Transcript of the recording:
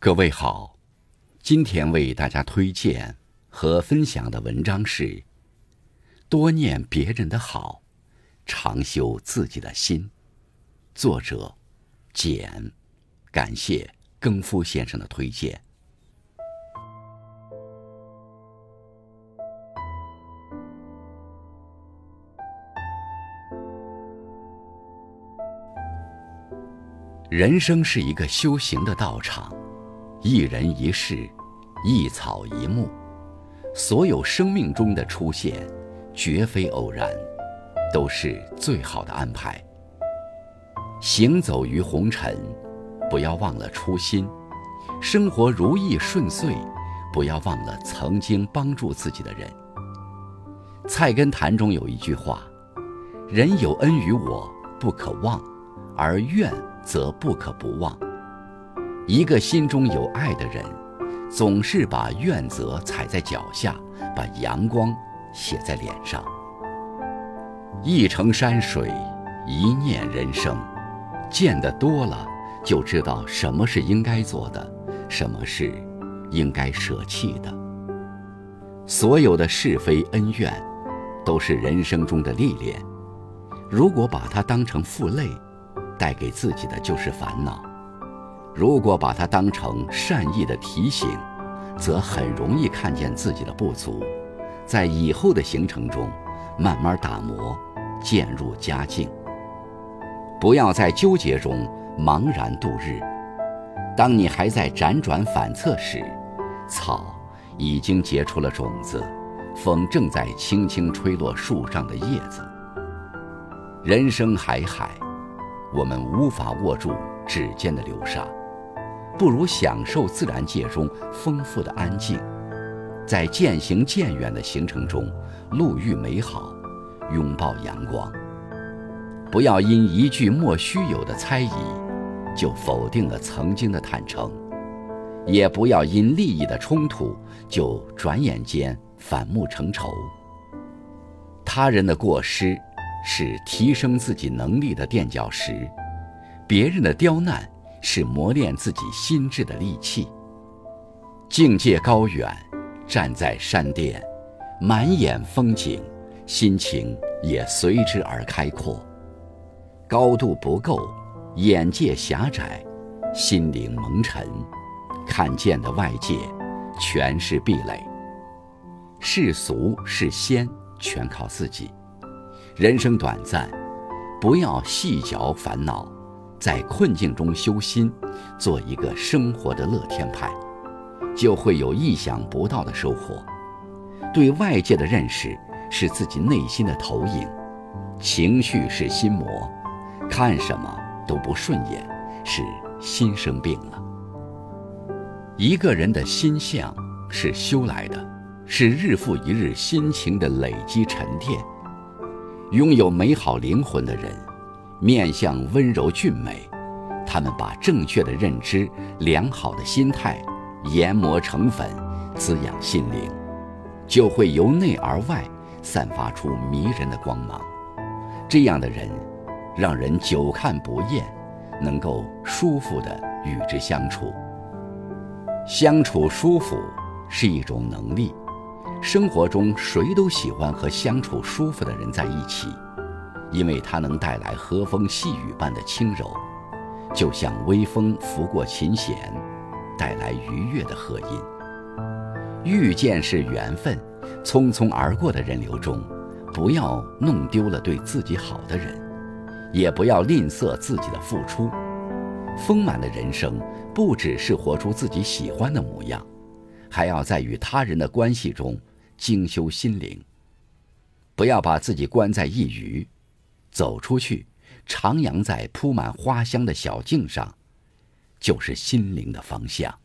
各位好，今天为大家推荐和分享的文章是：多念别人的好，常修自己的心。作者简，感谢更夫先生的推荐。人生是一个修行的道场，一人一事，一草一木，所有生命中的出现，绝非偶然，都是最好的安排。行走于红尘，不要忘了初心；生活如意顺遂，不要忘了曾经帮助自己的人。《菜根谭》中有一句话：“人有恩于我，不可忘，而怨。”则不可不忘。一个心中有爱的人，总是把怨责踩在脚下，把阳光写在脸上。一程山水，一念人生，见得多了，就知道什么是应该做的，什么是应该舍弃的。所有的是非恩怨，都是人生中的历练。如果把它当成负累，带给自己的就是烦恼。如果把它当成善意的提醒，则很容易看见自己的不足，在以后的行程中慢慢打磨，渐入佳境。不要在纠结中茫然度日。当你还在辗转反侧时，草已经结出了种子，风正在轻轻吹落树上的叶子。人生海海。我们无法握住指尖的流沙，不如享受自然界中丰富的安静，在渐行渐远的行程中，路遇美好，拥抱阳光。不要因一句莫须有的猜疑，就否定了曾经的坦诚；也不要因利益的冲突，就转眼间反目成仇。他人的过失。是提升自己能力的垫脚石，别人的刁难是磨练自己心智的利器。境界高远，站在山巅，满眼风景，心情也随之而开阔。高度不够，眼界狭窄，心灵蒙尘，看见的外界全是壁垒。世俗是仙，全靠自己。人生短暂，不要细嚼烦恼，在困境中修心，做一个生活的乐天派，就会有意想不到的收获。对外界的认识是自己内心的投影，情绪是心魔，看什么都不顺眼，是心生病了。一个人的心相是修来的，是日复一日心情的累积沉淀。拥有美好灵魂的人，面相温柔俊美，他们把正确的认知、良好的心态研磨成粉，滋养心灵，就会由内而外散发出迷人的光芒。这样的人，让人久看不厌，能够舒服地与之相处。相处舒服是一种能力。生活中，谁都喜欢和相处舒服的人在一起，因为它能带来和风细雨般的轻柔，就像微风拂过琴弦，带来愉悦的和音。遇见是缘分，匆匆而过的人流中，不要弄丢了对自己好的人，也不要吝啬自己的付出。丰满的人生，不只是活出自己喜欢的模样，还要在与他人的关系中。精修心灵，不要把自己关在一隅，走出去，徜徉在铺满花香的小径上，就是心灵的方向。